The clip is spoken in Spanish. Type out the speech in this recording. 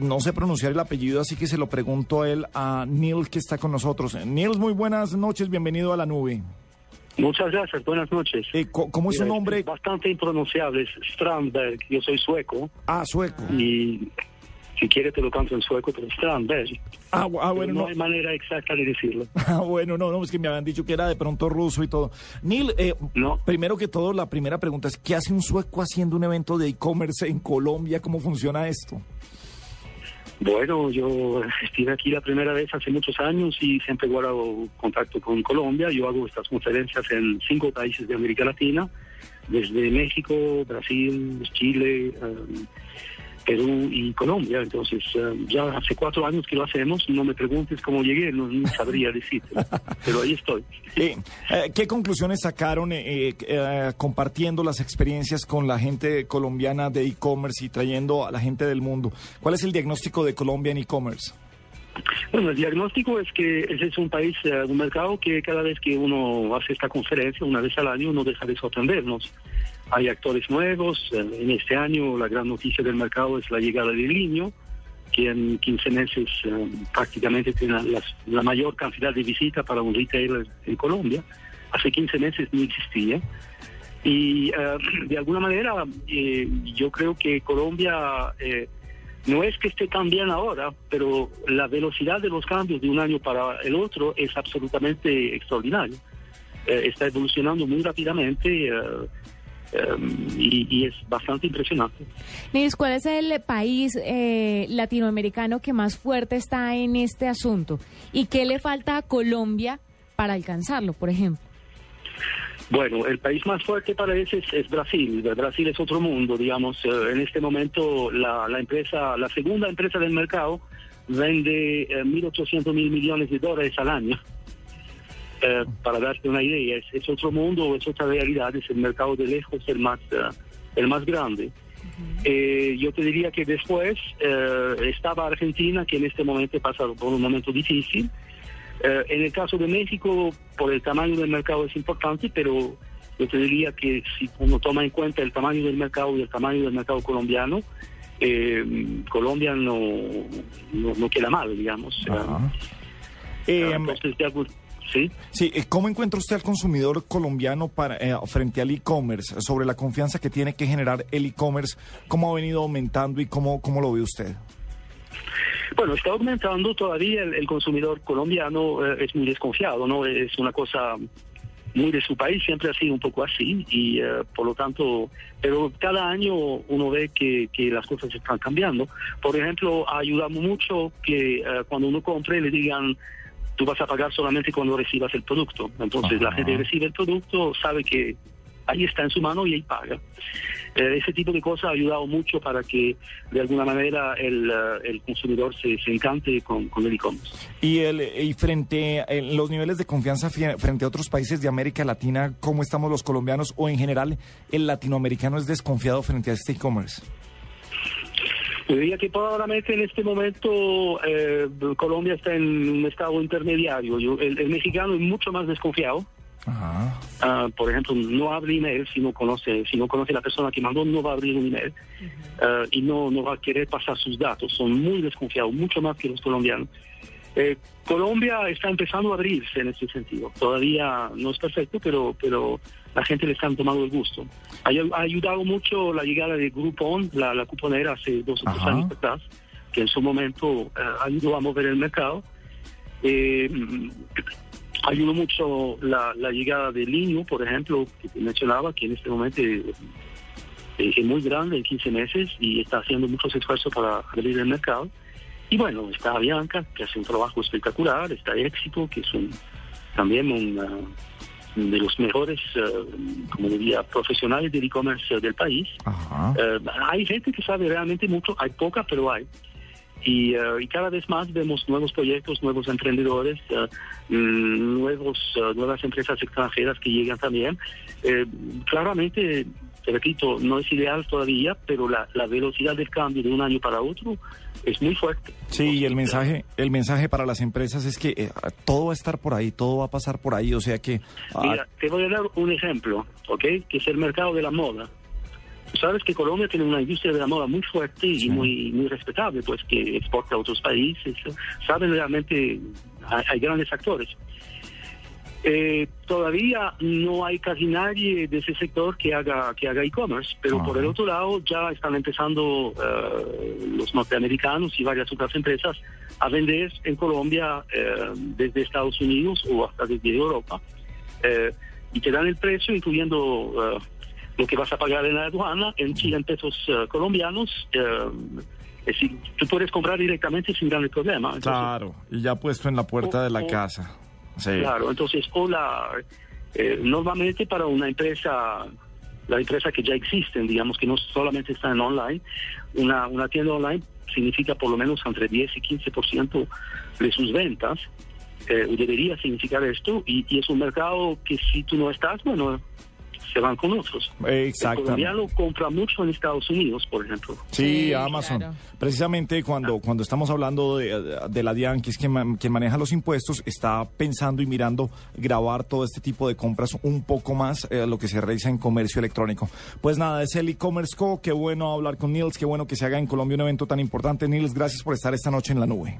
No sé pronunciar el apellido, así que se lo pregunto a él, a Neil, que está con nosotros. Neil, muy buenas noches, bienvenido a la nube. Muchas gracias, buenas noches. Eh, ¿Cómo es su nombre? Es bastante impronunciable, es Strandberg, yo soy sueco. Ah, sueco. Y si quiere te lo canto en sueco, pero Strandberg. Ah, ah bueno, no, no hay manera exacta de decirlo. Ah, bueno, no, no, es que me habían dicho que era de pronto ruso y todo. Neil, eh, no. primero que todo, la primera pregunta es, ¿qué hace un sueco haciendo un evento de e-commerce en Colombia? ¿Cómo funciona esto? Bueno, yo estuve aquí la primera vez hace muchos años y siempre he guardado contacto con Colombia. Yo hago estas conferencias en cinco países de América Latina, desde México, Brasil, Chile, eh, Perú y Colombia. Entonces, eh, ya hace cuatro años que lo hacemos. No me preguntes cómo llegué, no, sabría decirte. pero ahí estoy. Eh, ¿Qué conclusiones sacaron eh, compartiendo las experiencias con la gente colombiana de e-commerce y trayendo a la gente del mundo? ¿Cuál es el diagnóstico de Colombia en e-commerce? Bueno, el diagnóstico es que ese es un país, un mercado que cada vez que uno hace esta conferencia, una vez al año, no deja de sorprendernos hay actores nuevos. En este año la gran noticia del mercado es la llegada de Liño, que en 15 meses eh, prácticamente tiene la, mayor cantidad de visitas para un retailer en Colombia. Hace 15 meses no existía. Y eh, de alguna manera eh, yo creo que Colombia no es que esté tan bien ahora, pero la velocidad de los cambios de un año para el otro es absolutamente extraordinaria. está evolucionando muy rápidamente Em, y, es bastante impresionante. Nils, ¿cuál es el país eh, latinoamericano que más fuerte está en este asunto? ¿Y qué le falta a Colombia para alcanzarlo, por ejemplo? Bueno, el país más fuerte para ese es, Brasil. Brasil es otro mundo, digamos. Eh, en este momento la, empresa, la segunda empresa del mercado vende 1.800 eh, mil millones de dólares al año. Eh, para darte una idea, es, otro mundo, es otra realidad, es el mercado de lejos el más, eh, el más grande. Eh, yo te diría que después estaba Argentina, que en este momento pasa por un momento difícil. en el caso de México, por el tamaño del mercado es importante, pero yo te diría que si uno toma en cuenta el tamaño del mercado y el tamaño del mercado colombiano, Colombia no, no, queda mal, digamos. entonces, Sí. Sí, eh, ¿cómo encuentra usted al consumidor colombiano para, eh, frente al e-commerce? Sobre la confianza que tiene que generar el e-commerce, ¿cómo ha venido aumentando y cómo, cómo lo ve usted? Bueno, está aumentando todavía el, consumidor colombiano, eh, es muy desconfiado, ¿no? Es una cosa muy de su país, siempre ha sido un poco así y por lo tanto, pero cada año uno ve que, que las cosas están cambiando. Por ejemplo, ha ayudado mucho que cuando uno compre le digan tú vas a pagar solamente cuando recibas el producto. Entonces la gente recibe el producto, sabe que ahí está en su mano y ahí paga. Eh, ese tipo de cosas ha ayudado mucho para que de alguna manera el, eh, consumidor se, encante con, el e-commerce. Y, el, y frente a los niveles de confianza frente a otros países de América Latina, ¿cómo estamos los colombianos o en general el latinoamericano es desconfiado frente a este e-commerce? Yo diría que probablemente en este momento eh, Colombia está en un estado intermediario. el, mexicano es mucho más desconfiado. Ah, por ejemplo, no abre email si no conoce, si no conoce la persona que mandó, no va a abrir un email ah, y no, no va a querer pasar sus datos. Son muy desconfiados, mucho más que los colombianos. Eh, Colombia está empezando a abrirse en ese sentido. Todavía no es perfecto, pero, pero la gente le está tomando el gusto. Ha, ayudado mucho la llegada de Groupon, la, la cuponera hace dos o tres años atrás, que en su momento eh, ayudó a mover el mercado. Eh, ayudó mucho la, llegada de Liño, por ejemplo, que mencionaba, que en este momento eh, es muy grande en 15 meses y está haciendo muchos esfuerzos para abrir el mercado. Y bueno, está Bianca, que hace un trabajo espectacular, está Éxito, que es un, también un de los mejores, eh, como diría, profesionales del e-commerce del país. Eh, hay gente que sabe realmente mucho, hay poca, pero hay. Y, eh, y, cada vez más vemos nuevos proyectos, nuevos emprendedores, mm, nuevos, nuevas empresas extranjeras que llegan también. claramente te repito, no es ideal todavía, pero la, velocidad del cambio de un año para otro es muy fuerte. Sí, y el mensaje, el mensaje para las empresas es que eh, todo va a estar por ahí, todo va a pasar por ahí, o sea que... Ah, Mira, te voy a dar un ejemplo, ¿ok? Que es el mercado de la moda. Sabes que Colombia tiene una industria de la moda muy fuerte y muy muy respetable, pues que exporta a otros países. Saben realmente, hay, grandes actores. Eh, todavía no hay casi nadie de ese sector que haga que haga e-commerce, pero por el otro lado ya están empezando eh, los norteamericanos y varias otras empresas a vender en Colombia eh, desde Estados Unidos o hasta desde Europa y te dan el precio incluyendo lo que vas a pagar en la aduana en, en pesos uh, colombianos. Uh, es decir, tú puedes comprar directamente sin gran problema. claro, y ya puesto en la puerta de la casa. Claro, entonces, o eh, normalmente para una empresa, la empresa que ya existen, digamos que no solamente está en online, una, una tienda online significa por lo menos entre 10 y 15% de sus ventas, eh, debería significar esto, y, y es un mercado que si tú no estás, bueno, se van con otros. Exacto. El colombiano compra mucho en Estados Unidos, por ejemplo. Sí, Amazon. Precisamente cuando, cuando estamos hablando de, la DIAN, que es quien, maneja los impuestos, está pensando y mirando grabar todo este tipo de compras un poco más eh, lo que se realiza en comercio electrónico. Pues nada, es el e-commerce co. Qué bueno hablar con Nils, qué bueno que se haga en Colombia un evento tan importante. Nils, gracias por estar esta noche en la nube.